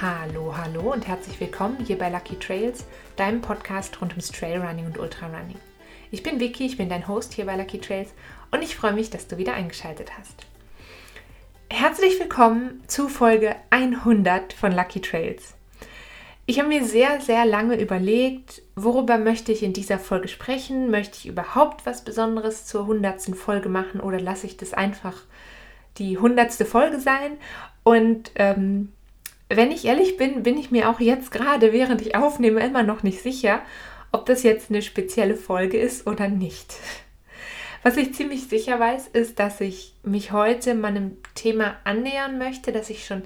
Hallo, hallo und herzlich willkommen hier bei Lucky Trails, deinem Podcast rund ums Trailrunning und Ultrarunning. Ich bin Vicky, ich bin dein Host hier bei Lucky Trails und ich freue mich, dass du wieder eingeschaltet hast. Herzlich willkommen zu Folge 100 von Lucky Trails. Ich habe mir sehr, sehr lange überlegt, worüber möchte ich in dieser Folge sprechen? Möchte ich überhaupt was Besonderes zur 100. Folge machen oder lasse ich das einfach die 100. Folge sein? Und ähm, wenn ich ehrlich bin, bin ich mir auch jetzt gerade, während ich aufnehme, immer noch nicht sicher, ob das jetzt eine spezielle Folge ist oder nicht. Was ich ziemlich sicher weiß, ist, dass ich mich heute meinem Thema annähern möchte, das ich schon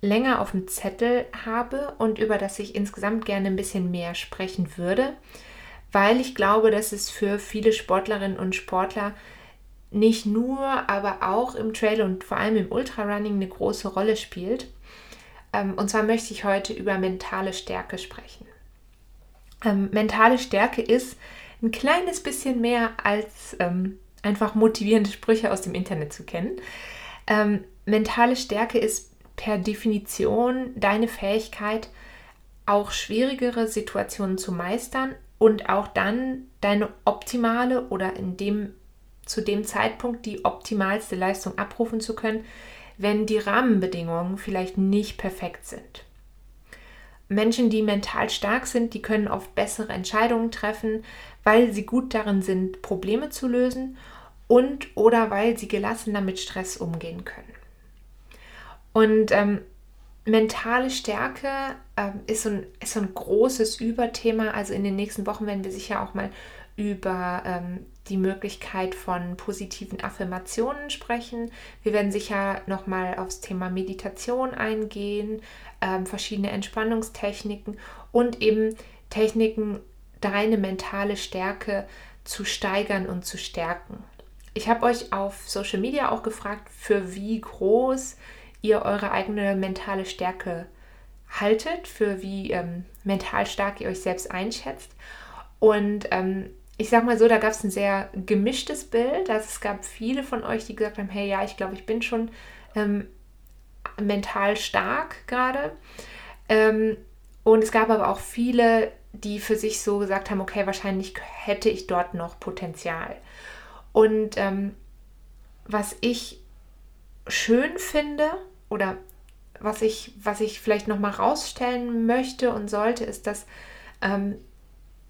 länger auf dem Zettel habe und über das ich insgesamt gerne ein bisschen mehr sprechen würde, weil ich glaube, dass es für viele Sportlerinnen und Sportler nicht nur, aber auch im Trail und vor allem im Ultrarunning eine große Rolle spielt. Ähm, und zwar möchte ich heute über mentale Stärke sprechen. Ähm, mentale Stärke ist ein kleines bisschen mehr als ähm, einfach motivierende Sprüche aus dem Internet zu kennen. Ähm, mentale Stärke ist per Definition deine Fähigkeit, auch schwierigere Situationen zu meistern und auch dann deine optimale oder in dem zu dem Zeitpunkt die optimalste Leistung abrufen zu können, wenn die Rahmenbedingungen vielleicht nicht perfekt sind. Menschen, die mental stark sind, die können oft bessere Entscheidungen treffen, weil sie gut darin sind, Probleme zu lösen und oder weil sie gelassener mit Stress umgehen können. Und ähm, mentale Stärke ähm, ist, so ein, ist so ein großes Überthema. Also in den nächsten Wochen werden wir sicher auch mal über ähm, die Möglichkeit von positiven Affirmationen sprechen. Wir werden sicher nochmal aufs Thema Meditation eingehen, ähm, verschiedene Entspannungstechniken und eben Techniken, deine mentale Stärke zu steigern und zu stärken. Ich habe euch auf Social Media auch gefragt, für wie groß ihr eure eigene mentale Stärke haltet, für wie ähm, mental stark ihr euch selbst einschätzt. Und ähm, ich sag mal so, da gab es ein sehr gemischtes Bild. Also es gab viele von euch, die gesagt haben, hey, ja, ich glaube, ich bin schon ähm, mental stark gerade. Ähm, und es gab aber auch viele, die für sich so gesagt haben, okay, wahrscheinlich hätte ich dort noch Potenzial. Und ähm, was ich schön finde oder was ich, was ich vielleicht noch mal rausstellen möchte und sollte, ist, dass ähm,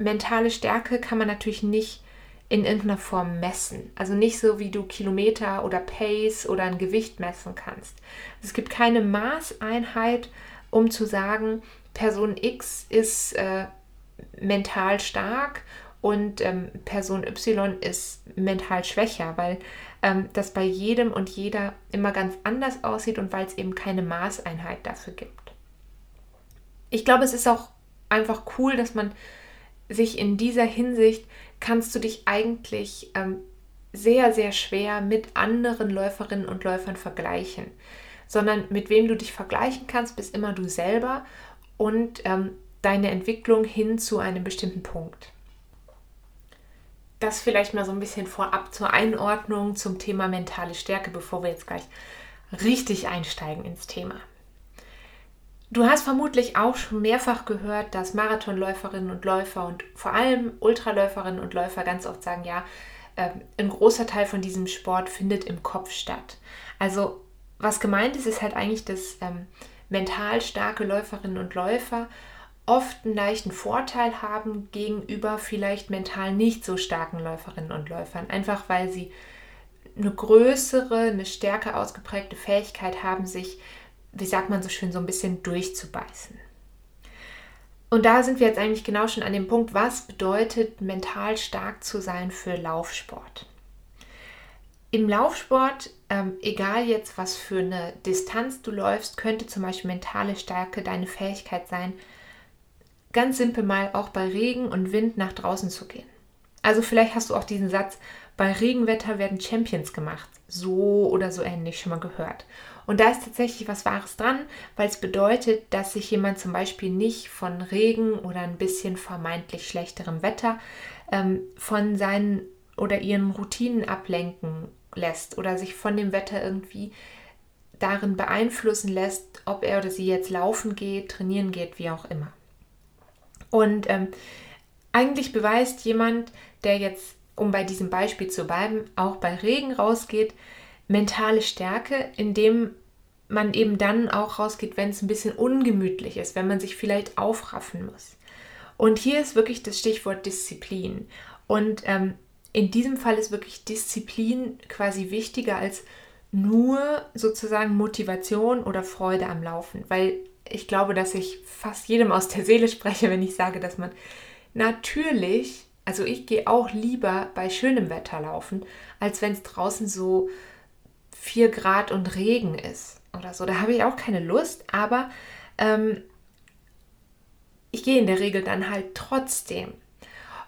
mentale Stärke kann man natürlich nicht in irgendeiner Form messen. Also nicht so, wie du Kilometer oder Pace oder ein Gewicht messen kannst. Es gibt keine Maßeinheit, um zu sagen, Person X ist äh, mental stark und ähm, Person Y ist mental schwächer, weil ähm, das bei jedem und jeder immer ganz anders aussieht und weil es eben keine Maßeinheit dafür gibt. Ich glaube, es ist auch einfach cool, dass man sich in dieser Hinsicht kannst du dich eigentlich ähm, sehr, sehr schwer mit anderen Läuferinnen und Läufern vergleichen, sondern mit wem du dich vergleichen kannst, bist immer du selber und ähm, deine Entwicklung hin zu einem bestimmten Punkt. Das vielleicht mal so ein bisschen vorab zur Einordnung zum Thema mentale Stärke, bevor wir jetzt gleich richtig einsteigen ins Thema. Du hast vermutlich auch schon mehrfach gehört, dass Marathonläuferinnen und Läufer und vor allem Ultraläuferinnen und Läufer ganz oft sagen, ja, äh, ein großer Teil von diesem Sport findet im Kopf statt. Also was gemeint ist, ist halt eigentlich, dass ähm, mental starke Läuferinnen und Läufer oft einen leichten Vorteil haben gegenüber vielleicht mental nicht so starken Läuferinnen und Läufern. Einfach weil sie eine größere, eine stärker ausgeprägte Fähigkeit haben, sich wie sagt man so schön, so ein bisschen durchzubeißen. Und da sind wir jetzt eigentlich genau schon an dem Punkt, was bedeutet mental stark zu sein für Laufsport. Im Laufsport, ähm, egal jetzt was für eine Distanz du läufst, könnte zum Beispiel mentale Stärke deine Fähigkeit sein, ganz simpel mal auch bei Regen und Wind nach draußen zu gehen. Also vielleicht hast du auch diesen Satz, bei Regenwetter werden Champions gemacht. So oder so ähnlich schon mal gehört. Und da ist tatsächlich was Wahres dran, weil es bedeutet, dass sich jemand zum Beispiel nicht von Regen oder ein bisschen vermeintlich schlechterem Wetter ähm, von seinen oder ihren Routinen ablenken lässt oder sich von dem Wetter irgendwie darin beeinflussen lässt, ob er oder sie jetzt laufen geht, trainieren geht, wie auch immer. Und ähm, eigentlich beweist jemand, der jetzt, um bei diesem Beispiel zu bleiben, auch bei Regen rausgeht, mentale Stärke, indem man eben dann auch rausgeht, wenn es ein bisschen ungemütlich ist, wenn man sich vielleicht aufraffen muss. Und hier ist wirklich das Stichwort Disziplin. Und ähm, in diesem Fall ist wirklich Disziplin quasi wichtiger als nur sozusagen Motivation oder Freude am Laufen, weil ich glaube, dass ich fast jedem aus der Seele spreche, wenn ich sage, dass man natürlich, also ich gehe auch lieber bei schönem Wetter laufen, als wenn es draußen so 4 Grad und Regen ist oder so. Da habe ich auch keine Lust, aber ähm, ich gehe in der Regel dann halt trotzdem.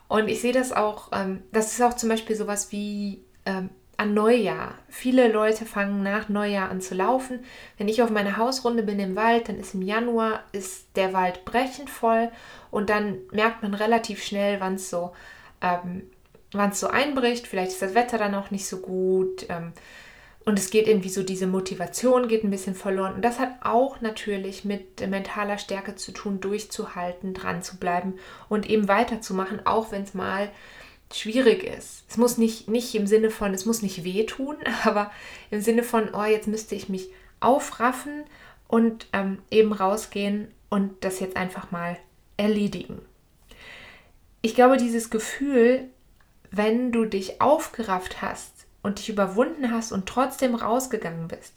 Und ich sehe das auch, ähm, das ist auch zum Beispiel sowas wie ähm, an Neujahr. Viele Leute fangen nach Neujahr an zu laufen. Wenn ich auf meiner Hausrunde bin im Wald, dann ist im Januar ist der Wald brechend voll und dann merkt man relativ schnell, wann es so, ähm, so einbricht. Vielleicht ist das Wetter dann auch nicht so gut. Ähm, und es geht irgendwie so, diese Motivation geht ein bisschen verloren. Und das hat auch natürlich mit mentaler Stärke zu tun, durchzuhalten, dran zu bleiben und eben weiterzumachen, auch wenn es mal schwierig ist. Es muss nicht, nicht im Sinne von, es muss nicht wehtun, aber im Sinne von, oh, jetzt müsste ich mich aufraffen und ähm, eben rausgehen und das jetzt einfach mal erledigen. Ich glaube, dieses Gefühl, wenn du dich aufgerafft hast und dich überwunden hast und trotzdem rausgegangen bist,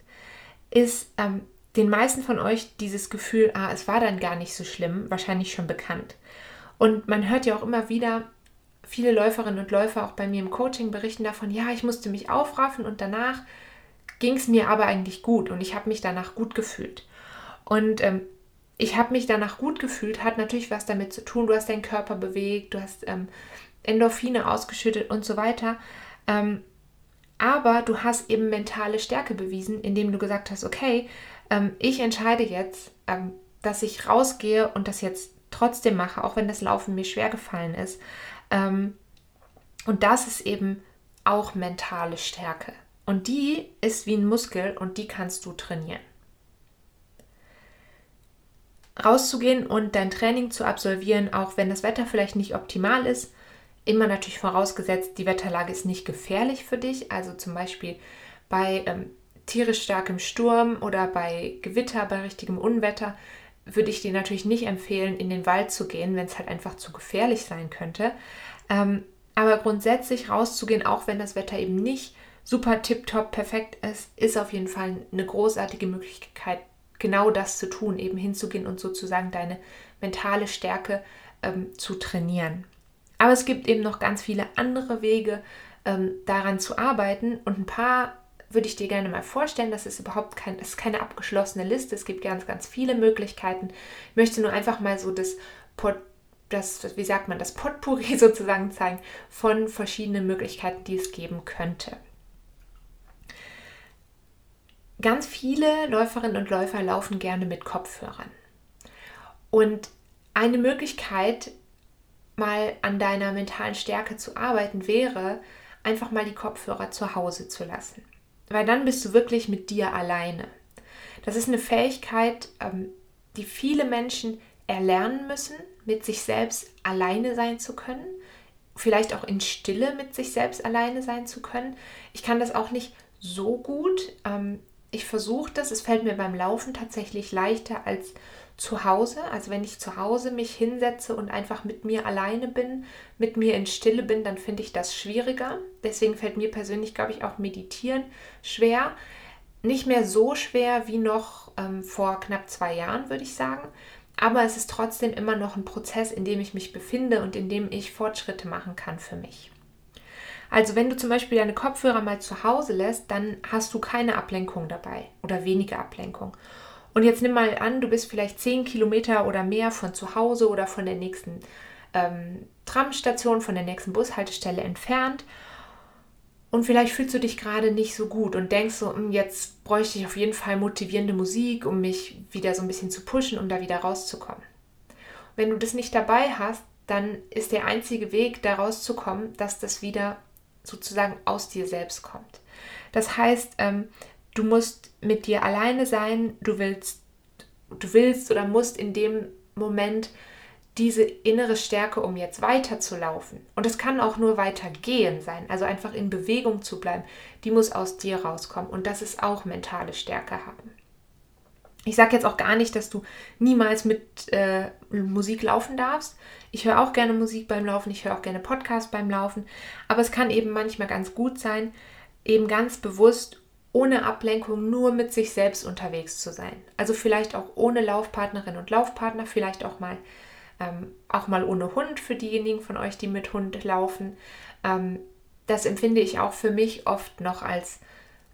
ist ähm, den meisten von euch dieses Gefühl, ah, es war dann gar nicht so schlimm, wahrscheinlich schon bekannt. Und man hört ja auch immer wieder, viele Läuferinnen und Läufer auch bei mir im Coaching berichten davon, ja, ich musste mich aufraffen und danach ging es mir aber eigentlich gut und ich habe mich danach gut gefühlt. Und ähm, ich habe mich danach gut gefühlt, hat natürlich was damit zu tun, du hast deinen Körper bewegt, du hast ähm, Endorphine ausgeschüttet und so weiter. Ähm, aber du hast eben mentale Stärke bewiesen, indem du gesagt hast, okay, ähm, ich entscheide jetzt, ähm, dass ich rausgehe und das jetzt trotzdem mache, auch wenn das Laufen mir schwer gefallen ist. Ähm, und das ist eben auch mentale Stärke. Und die ist wie ein Muskel und die kannst du trainieren. Rauszugehen und dein Training zu absolvieren, auch wenn das Wetter vielleicht nicht optimal ist, immer natürlich vorausgesetzt, die Wetterlage ist nicht gefährlich für dich. Also zum Beispiel bei ähm, tierisch starkem Sturm oder bei Gewitter, bei richtigem Unwetter würde ich dir natürlich nicht empfehlen, in den Wald zu gehen, wenn es halt einfach zu gefährlich sein könnte. Ähm, aber grundsätzlich rauszugehen, auch wenn das Wetter eben nicht super tipptopp perfekt ist, ist auf jeden Fall eine großartige Möglichkeit, genau das zu tun, eben hinzugehen und sozusagen deine mentale Stärke ähm, zu trainieren. Aber es gibt eben noch ganz viele andere Wege, ähm, daran zu arbeiten und ein paar würde ich dir gerne mal vorstellen. Das ist überhaupt kein, das ist keine abgeschlossene Liste. Es gibt ganz, ganz viele Möglichkeiten. Ich möchte nur einfach mal so das, das wie sagt man, das Potpourri sozusagen zeigen von verschiedenen Möglichkeiten, die es geben könnte. Ganz viele Läuferinnen und Läufer laufen gerne mit Kopfhörern. Und eine Möglichkeit, mal an deiner mentalen Stärke zu arbeiten, wäre, einfach mal die Kopfhörer zu Hause zu lassen weil dann bist du wirklich mit dir alleine. Das ist eine Fähigkeit, ähm, die viele Menschen erlernen müssen, mit sich selbst alleine sein zu können, vielleicht auch in Stille mit sich selbst alleine sein zu können. Ich kann das auch nicht so gut. Ähm, ich versuche das, es fällt mir beim Laufen tatsächlich leichter als zu Hause. Also wenn ich zu Hause mich hinsetze und einfach mit mir alleine bin, mit mir in Stille bin, dann finde ich das schwieriger. Deswegen fällt mir persönlich, glaube ich, auch Meditieren schwer. Nicht mehr so schwer wie noch ähm, vor knapp zwei Jahren, würde ich sagen. Aber es ist trotzdem immer noch ein Prozess, in dem ich mich befinde und in dem ich Fortschritte machen kann für mich. Also wenn du zum Beispiel deine Kopfhörer mal zu Hause lässt, dann hast du keine Ablenkung dabei oder weniger Ablenkung. Und jetzt nimm mal an, du bist vielleicht 10 Kilometer oder mehr von zu Hause oder von der nächsten ähm, Tramstation, von der nächsten Bushaltestelle entfernt. Und vielleicht fühlst du dich gerade nicht so gut und denkst so, hm, jetzt bräuchte ich auf jeden Fall motivierende Musik, um mich wieder so ein bisschen zu pushen, um da wieder rauszukommen. Wenn du das nicht dabei hast, dann ist der einzige Weg, da rauszukommen, dass das wieder sozusagen aus dir selbst kommt. Das heißt, ähm, du musst mit dir alleine sein, du willst, du willst oder musst in dem Moment diese innere Stärke, um jetzt weiterzulaufen. Und es kann auch nur weitergehen sein, also einfach in Bewegung zu bleiben. Die muss aus dir rauskommen. Und das ist auch mentale Stärke haben. Ich sage jetzt auch gar nicht, dass du niemals mit äh, Musik laufen darfst. Ich höre auch gerne Musik beim Laufen, ich höre auch gerne Podcasts beim Laufen. Aber es kann eben manchmal ganz gut sein, eben ganz bewusst ohne Ablenkung nur mit sich selbst unterwegs zu sein. Also vielleicht auch ohne Laufpartnerin und Laufpartner, vielleicht auch mal ähm, auch mal ohne Hund für diejenigen von euch, die mit Hund laufen. Ähm, das empfinde ich auch für mich oft noch als,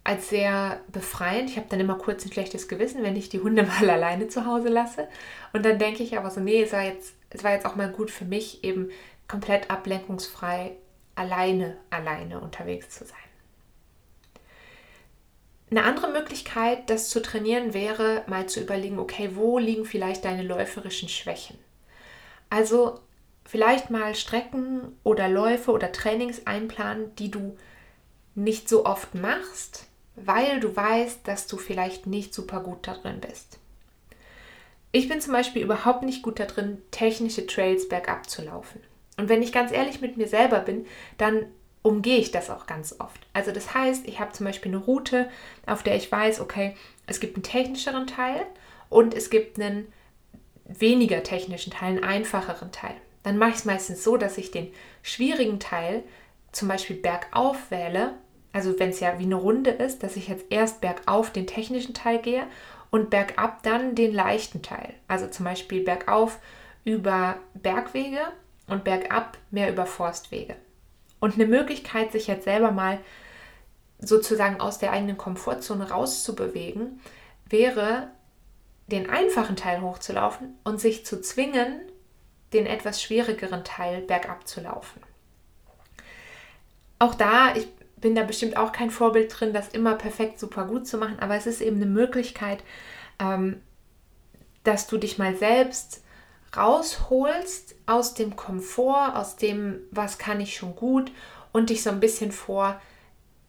als sehr befreiend. Ich habe dann immer kurz ein schlechtes Gewissen, wenn ich die Hunde mal alleine zu Hause lasse. Und dann denke ich aber so, nee, es war jetzt, es war jetzt auch mal gut für mich, eben komplett ablenkungsfrei alleine, alleine unterwegs zu sein. Eine andere Möglichkeit, das zu trainieren, wäre mal zu überlegen, okay, wo liegen vielleicht deine läuferischen Schwächen? Also vielleicht mal Strecken oder Läufe oder Trainings einplanen, die du nicht so oft machst, weil du weißt, dass du vielleicht nicht super gut darin bist. Ich bin zum Beispiel überhaupt nicht gut darin, technische Trails bergab zu laufen. Und wenn ich ganz ehrlich mit mir selber bin, dann umgehe ich das auch ganz oft. Also das heißt, ich habe zum Beispiel eine Route, auf der ich weiß, okay, es gibt einen technischeren Teil und es gibt einen weniger technischen Teil, einen einfacheren Teil. Dann mache ich es meistens so, dass ich den schwierigen Teil zum Beispiel bergauf wähle. Also wenn es ja wie eine Runde ist, dass ich jetzt erst bergauf den technischen Teil gehe und bergab dann den leichten Teil. Also zum Beispiel bergauf über Bergwege und bergab mehr über Forstwege. Und eine Möglichkeit, sich jetzt selber mal sozusagen aus der eigenen Komfortzone rauszubewegen, wäre den einfachen Teil hochzulaufen und sich zu zwingen, den etwas schwierigeren Teil bergab zu laufen. Auch da, ich bin da bestimmt auch kein Vorbild drin, das immer perfekt super gut zu machen, aber es ist eben eine Möglichkeit, ähm, dass du dich mal selbst rausholst aus dem Komfort, aus dem, was kann ich schon gut und dich so ein bisschen vor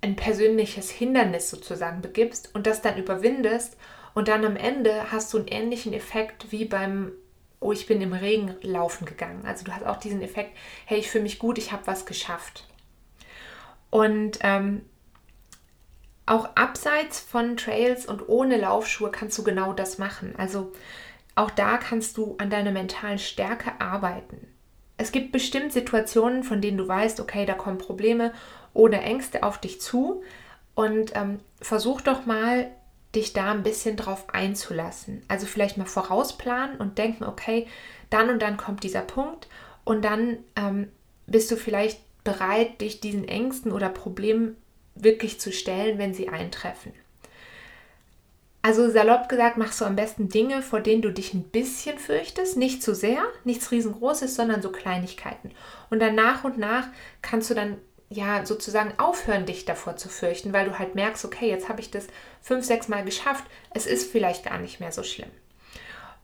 ein persönliches Hindernis sozusagen begibst und das dann überwindest und dann am Ende hast du einen ähnlichen Effekt wie beim, oh, ich bin im Regen laufen gegangen. Also du hast auch diesen Effekt, hey, ich fühle mich gut, ich habe was geschafft. Und ähm, auch abseits von Trails und ohne Laufschuhe kannst du genau das machen. Also auch da kannst du an deiner mentalen Stärke arbeiten. Es gibt bestimmt Situationen, von denen du weißt, okay, da kommen Probleme oder Ängste auf dich zu. Und ähm, versuch doch mal dich da ein bisschen drauf einzulassen. Also vielleicht mal vorausplanen und denken, okay, dann und dann kommt dieser Punkt und dann ähm, bist du vielleicht bereit, dich diesen Ängsten oder Problemen wirklich zu stellen, wenn sie eintreffen. Also salopp gesagt, machst du am besten Dinge, vor denen du dich ein bisschen fürchtest, nicht zu sehr, nichts riesengroßes, sondern so Kleinigkeiten. Und dann nach und nach kannst du dann ja sozusagen aufhören, dich davor zu fürchten, weil du halt merkst, okay, jetzt habe ich das fünf, sechs Mal geschafft, es ist vielleicht gar nicht mehr so schlimm.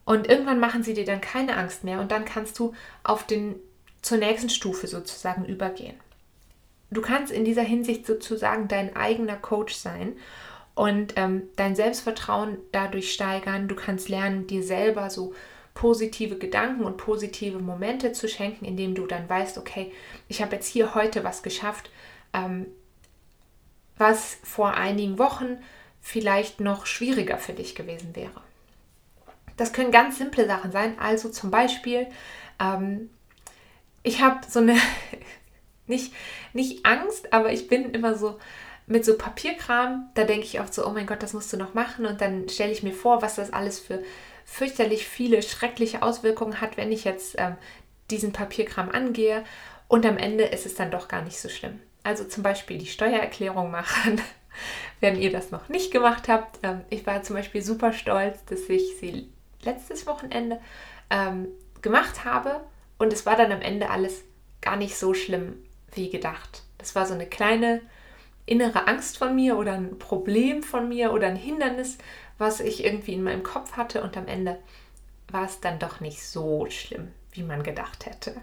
Und irgendwann machen sie dir dann keine Angst mehr und dann kannst du auf den zur nächsten Stufe sozusagen übergehen. Du kannst in dieser Hinsicht sozusagen dein eigener Coach sein und ähm, dein Selbstvertrauen dadurch steigern. Du kannst lernen, dir selber so positive Gedanken und positive Momente zu schenken, indem du dann weißt, okay, ich habe jetzt hier heute was geschafft, ähm, was vor einigen Wochen vielleicht noch schwieriger für dich gewesen wäre. Das können ganz simple Sachen sein. Also zum Beispiel, ähm, ich habe so eine, nicht, nicht Angst, aber ich bin immer so mit so Papierkram, da denke ich oft so, oh mein Gott, das musst du noch machen. Und dann stelle ich mir vor, was das alles für fürchterlich viele schreckliche Auswirkungen hat, wenn ich jetzt ähm, diesen Papierkram angehe. Und am Ende ist es dann doch gar nicht so schlimm. Also zum Beispiel die Steuererklärung machen, wenn ihr das noch nicht gemacht habt. Ähm, ich war zum Beispiel super stolz, dass ich sie letztes Wochenende ähm, gemacht habe. Und es war dann am Ende alles gar nicht so schlimm wie gedacht. Das war so eine kleine innere Angst von mir oder ein Problem von mir oder ein Hindernis, was ich irgendwie in meinem Kopf hatte und am Ende war es dann doch nicht so schlimm, wie man gedacht hätte.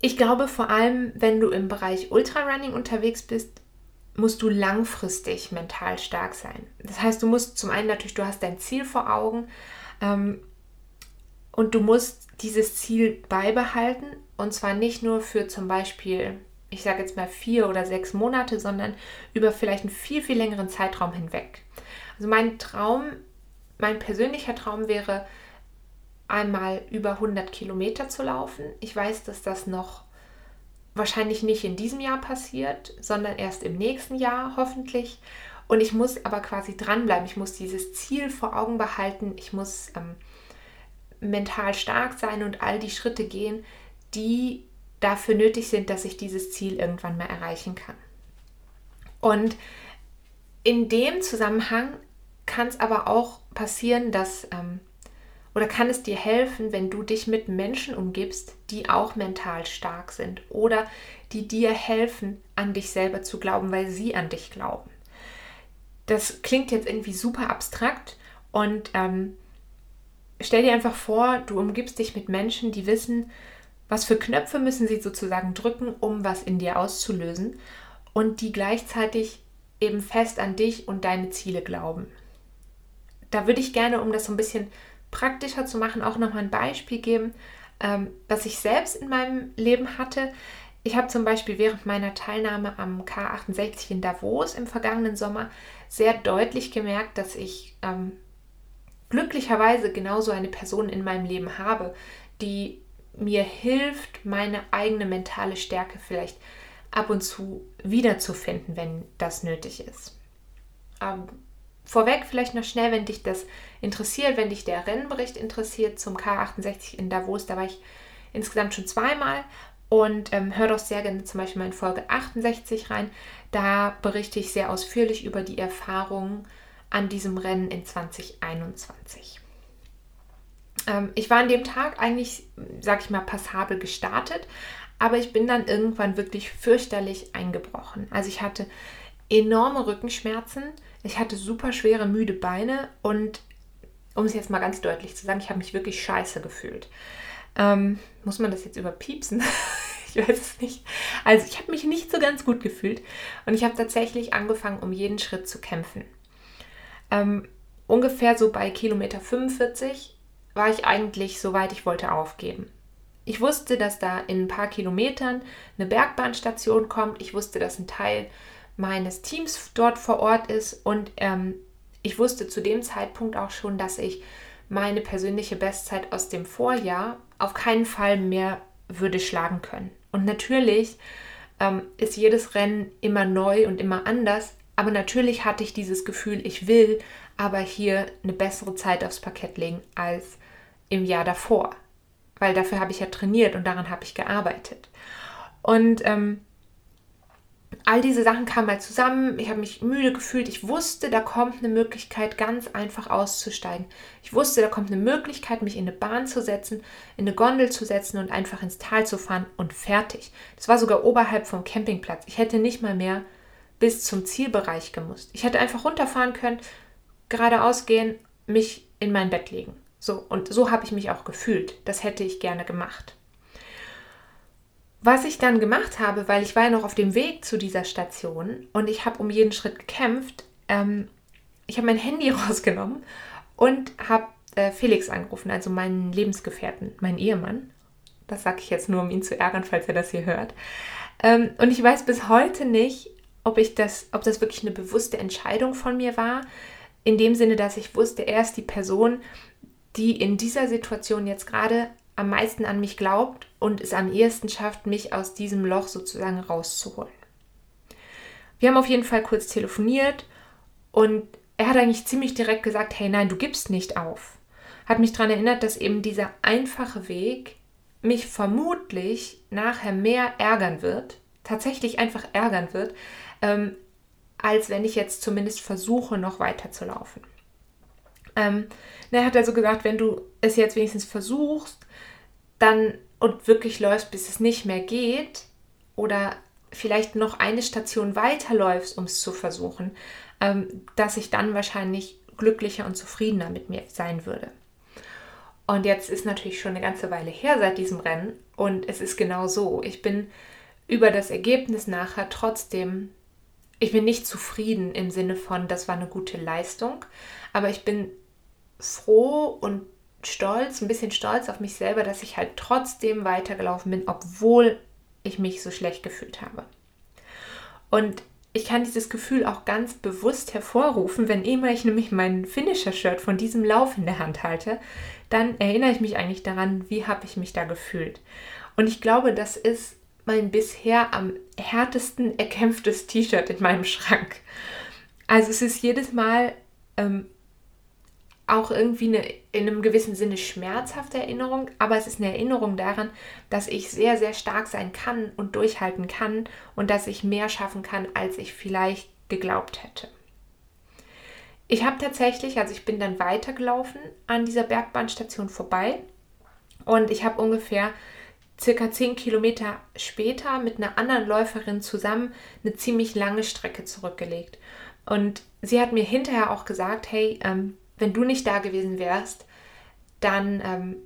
Ich glaube vor allem, wenn du im Bereich Ultrarunning unterwegs bist, musst du langfristig mental stark sein. Das heißt, du musst zum einen natürlich, du hast dein Ziel vor Augen ähm, und du musst dieses Ziel beibehalten und zwar nicht nur für zum Beispiel, ich sage jetzt mal vier oder sechs Monate, sondern über vielleicht einen viel, viel längeren Zeitraum hinweg. Also mein Traum, mein persönlicher Traum wäre, einmal über 100 Kilometer zu laufen. Ich weiß, dass das noch wahrscheinlich nicht in diesem Jahr passiert, sondern erst im nächsten Jahr hoffentlich. Und ich muss aber quasi dranbleiben. Ich muss dieses Ziel vor Augen behalten. Ich muss ähm, mental stark sein und all die Schritte gehen, die dafür nötig sind, dass ich dieses Ziel irgendwann mal erreichen kann. Und in dem Zusammenhang kann es aber auch passieren, dass ähm, oder kann es dir helfen, wenn du dich mit Menschen umgibst, die auch mental stark sind oder die dir helfen, an dich selber zu glauben, weil sie an dich glauben? Das klingt jetzt irgendwie super abstrakt und ähm, stell dir einfach vor, du umgibst dich mit Menschen, die wissen, was für Knöpfe müssen sie sozusagen drücken, um was in dir auszulösen und die gleichzeitig eben fest an dich und deine Ziele glauben. Da würde ich gerne, um das so ein bisschen praktischer zu machen, auch nochmal ein Beispiel geben, ähm, was ich selbst in meinem Leben hatte. Ich habe zum Beispiel während meiner Teilnahme am K68 in Davos im vergangenen Sommer sehr deutlich gemerkt, dass ich ähm, glücklicherweise genauso eine Person in meinem Leben habe, die mir hilft, meine eigene mentale Stärke vielleicht ab und zu wiederzufinden, wenn das nötig ist. Ähm, vorweg vielleicht noch schnell, wenn dich das interessiert, wenn dich der Rennbericht interessiert zum K68 in Davos, da war ich insgesamt schon zweimal und ähm, hör doch sehr gerne zum Beispiel mal in Folge 68 rein. Da berichte ich sehr ausführlich über die Erfahrungen an diesem Rennen in 2021. Ähm, ich war an dem Tag eigentlich, sag ich mal, passabel gestartet, aber ich bin dann irgendwann wirklich fürchterlich eingebrochen. Also ich hatte enorme Rückenschmerzen, ich hatte super schwere, müde Beine und um es jetzt mal ganz deutlich zu sagen, ich habe mich wirklich scheiße gefühlt. Ähm, muss man das jetzt überpiepsen? ich weiß es nicht. Also ich habe mich nicht so ganz gut gefühlt und ich habe tatsächlich angefangen, um jeden Schritt zu kämpfen. Ähm, ungefähr so bei Kilometer 45 war ich eigentlich so weit, ich wollte aufgeben. Ich wusste, dass da in ein paar Kilometern eine Bergbahnstation kommt. Ich wusste, dass ein Teil meines Teams dort vor Ort ist und ähm, ich wusste zu dem Zeitpunkt auch schon, dass ich meine persönliche Bestzeit aus dem Vorjahr auf keinen Fall mehr würde schlagen können. Und natürlich ähm, ist jedes Rennen immer neu und immer anders, aber natürlich hatte ich dieses Gefühl, ich will aber hier eine bessere Zeit aufs Parkett legen als im Jahr davor, weil dafür habe ich ja trainiert und daran habe ich gearbeitet. Und ähm, all diese Sachen kamen mal zusammen. Ich habe mich müde gefühlt. Ich wusste, da kommt eine Möglichkeit, ganz einfach auszusteigen. Ich wusste, da kommt eine Möglichkeit, mich in eine Bahn zu setzen, in eine Gondel zu setzen und einfach ins Tal zu fahren und fertig. Das war sogar oberhalb vom Campingplatz. Ich hätte nicht mal mehr bis zum Zielbereich gemusst. Ich hätte einfach runterfahren können, geradeaus gehen, mich in mein Bett legen. So, und so habe ich mich auch gefühlt. Das hätte ich gerne gemacht. Was ich dann gemacht habe, weil ich war ja noch auf dem Weg zu dieser Station und ich habe um jeden Schritt gekämpft, ähm, ich habe mein Handy rausgenommen und habe äh, Felix angerufen, also meinen Lebensgefährten, meinen Ehemann. Das sage ich jetzt nur, um ihn zu ärgern, falls er das hier hört. Ähm, und ich weiß bis heute nicht, ob ich das, ob das wirklich eine bewusste Entscheidung von mir war, in dem Sinne, dass ich wusste, er ist die Person, die in dieser Situation jetzt gerade am meisten an mich glaubt und es am ehesten schafft, mich aus diesem Loch sozusagen rauszuholen. Wir haben auf jeden Fall kurz telefoniert und er hat eigentlich ziemlich direkt gesagt, hey nein, du gibst nicht auf. Hat mich daran erinnert, dass eben dieser einfache Weg mich vermutlich nachher mehr ärgern wird, tatsächlich einfach ärgern wird, ähm, als wenn ich jetzt zumindest versuche, noch weiter zu laufen. Ähm, er hat also gesagt, wenn du es jetzt wenigstens versuchst, dann und wirklich läufst, bis es nicht mehr geht oder vielleicht noch eine Station weiterläufst, um es zu versuchen, ähm, dass ich dann wahrscheinlich glücklicher und zufriedener mit mir sein würde. Und jetzt ist natürlich schon eine ganze Weile her seit diesem Rennen und es ist genau so. Ich bin über das Ergebnis nachher trotzdem ich bin nicht zufrieden im Sinne von, das war eine gute Leistung, aber ich bin froh und stolz, ein bisschen stolz auf mich selber, dass ich halt trotzdem weitergelaufen bin, obwohl ich mich so schlecht gefühlt habe. Und ich kann dieses Gefühl auch ganz bewusst hervorrufen, wenn immer ich nämlich mein Finisher-Shirt von diesem Lauf in der Hand halte, dann erinnere ich mich eigentlich daran, wie habe ich mich da gefühlt. Und ich glaube, das ist mein bisher am härtesten erkämpftes T-Shirt in meinem Schrank. Also es ist jedes Mal ähm, auch irgendwie eine in einem gewissen Sinne schmerzhafte Erinnerung, aber es ist eine Erinnerung daran, dass ich sehr, sehr stark sein kann und durchhalten kann und dass ich mehr schaffen kann, als ich vielleicht geglaubt hätte. Ich habe tatsächlich, also ich bin dann weitergelaufen an dieser Bergbahnstation vorbei und ich habe ungefähr circa 10 Kilometer später mit einer anderen Läuferin zusammen eine ziemlich lange Strecke zurückgelegt. Und sie hat mir hinterher auch gesagt, hey, ähm, wenn du nicht da gewesen wärst, dann ähm,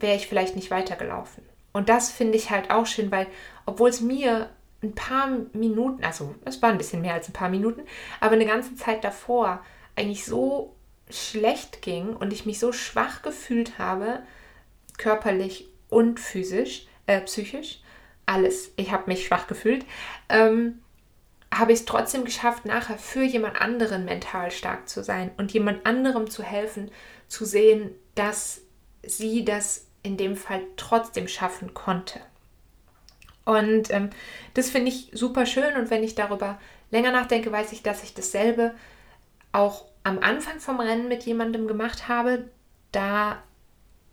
wäre ich vielleicht nicht weitergelaufen. Und das finde ich halt auch schön, weil obwohl es mir ein paar Minuten, also es war ein bisschen mehr als ein paar Minuten, aber eine ganze Zeit davor eigentlich so schlecht ging und ich mich so schwach gefühlt habe, körperlich und physisch, äh, psychisch, alles. Ich habe mich schwach gefühlt. Ähm, habe ich es trotzdem geschafft, nachher für jemand anderen mental stark zu sein und jemand anderem zu helfen, zu sehen, dass sie das in dem Fall trotzdem schaffen konnte. Und ähm, das finde ich super schön und wenn ich darüber länger nachdenke, weiß ich, dass ich dasselbe auch am Anfang vom Rennen mit jemandem gemacht habe. Da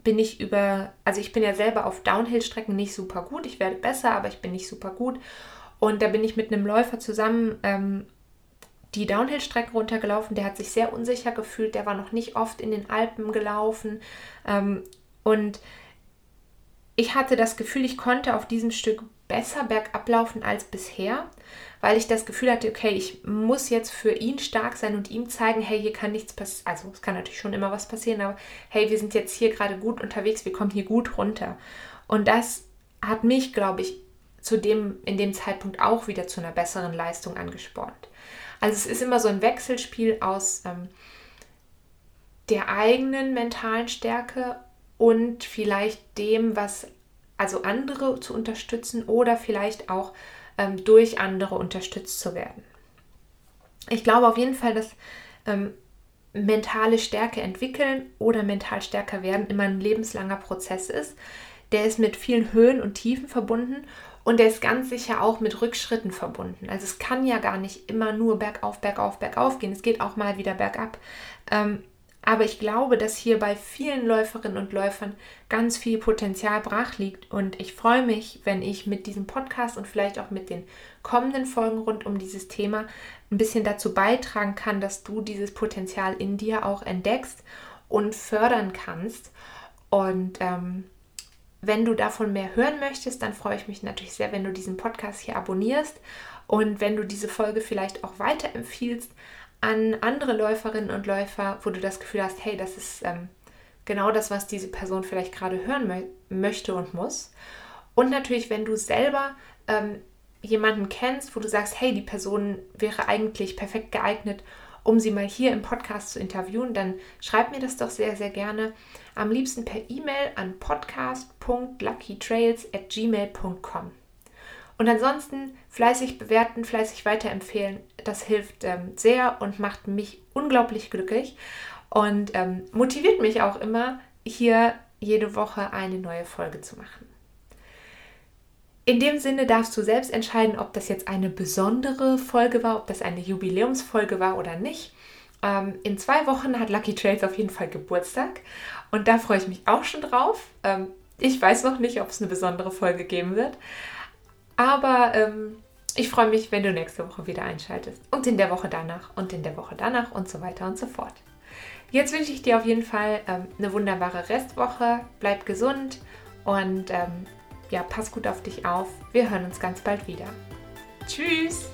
bin ich über, also ich bin ja selber auf Downhill-Strecken nicht super gut. Ich werde besser, aber ich bin nicht super gut. Und da bin ich mit einem Läufer zusammen ähm, die Downhill-Strecke runtergelaufen. Der hat sich sehr unsicher gefühlt. Der war noch nicht oft in den Alpen gelaufen. Ähm, und ich hatte das Gefühl, ich konnte auf diesem Stück besser bergab laufen als bisher, weil ich das Gefühl hatte, okay, ich muss jetzt für ihn stark sein und ihm zeigen, hey, hier kann nichts passieren. Also es kann natürlich schon immer was passieren, aber hey, wir sind jetzt hier gerade gut unterwegs, wir kommen hier gut runter. Und das hat mich, glaube ich, zu dem, in dem Zeitpunkt auch wieder zu einer besseren Leistung angespornt. Also es ist immer so ein Wechselspiel aus ähm, der eigenen mentalen Stärke und vielleicht dem, was also andere zu unterstützen oder vielleicht auch ähm, durch andere unterstützt zu werden. Ich glaube auf jeden Fall, dass ähm, mentale Stärke entwickeln oder mental stärker werden immer ein lebenslanger Prozess ist. Der ist mit vielen Höhen und Tiefen verbunden und der ist ganz sicher auch mit Rückschritten verbunden. Also es kann ja gar nicht immer nur bergauf, bergauf, bergauf gehen. Es geht auch mal wieder bergab. Ähm, aber ich glaube, dass hier bei vielen Läuferinnen und Läufern ganz viel Potenzial brach liegt. Und ich freue mich, wenn ich mit diesem Podcast und vielleicht auch mit den kommenden Folgen rund um dieses Thema ein bisschen dazu beitragen kann, dass du dieses Potenzial in dir auch entdeckst und fördern kannst. Und ähm, wenn du davon mehr hören möchtest, dann freue ich mich natürlich sehr, wenn du diesen Podcast hier abonnierst und wenn du diese Folge vielleicht auch weiterempfiehlst an andere Läuferinnen und Läufer, wo du das Gefühl hast, hey, das ist ähm, genau das, was diese Person vielleicht gerade hören mö möchte und muss. Und natürlich, wenn du selber ähm, jemanden kennst, wo du sagst, hey, die Person wäre eigentlich perfekt geeignet, um sie mal hier im Podcast zu interviewen, dann schreib mir das doch sehr, sehr gerne. Am liebsten per E-Mail an podcast.luckytrails.gmail.com. Und ansonsten fleißig bewerten, fleißig weiterempfehlen. Das hilft ähm, sehr und macht mich unglaublich glücklich und ähm, motiviert mich auch immer, hier jede Woche eine neue Folge zu machen. In dem Sinne darfst du selbst entscheiden, ob das jetzt eine besondere Folge war, ob das eine Jubiläumsfolge war oder nicht. Ähm, in zwei Wochen hat Lucky Trails auf jeden Fall Geburtstag und da freue ich mich auch schon drauf. Ähm, ich weiß noch nicht, ob es eine besondere Folge geben wird, aber ähm, ich freue mich, wenn du nächste Woche wieder einschaltest und in der Woche danach und in der Woche danach und so weiter und so fort. Jetzt wünsche ich dir auf jeden Fall ähm, eine wunderbare Restwoche. Bleib gesund und ähm, ja, pass gut auf dich auf. Wir hören uns ganz bald wieder. Tschüss!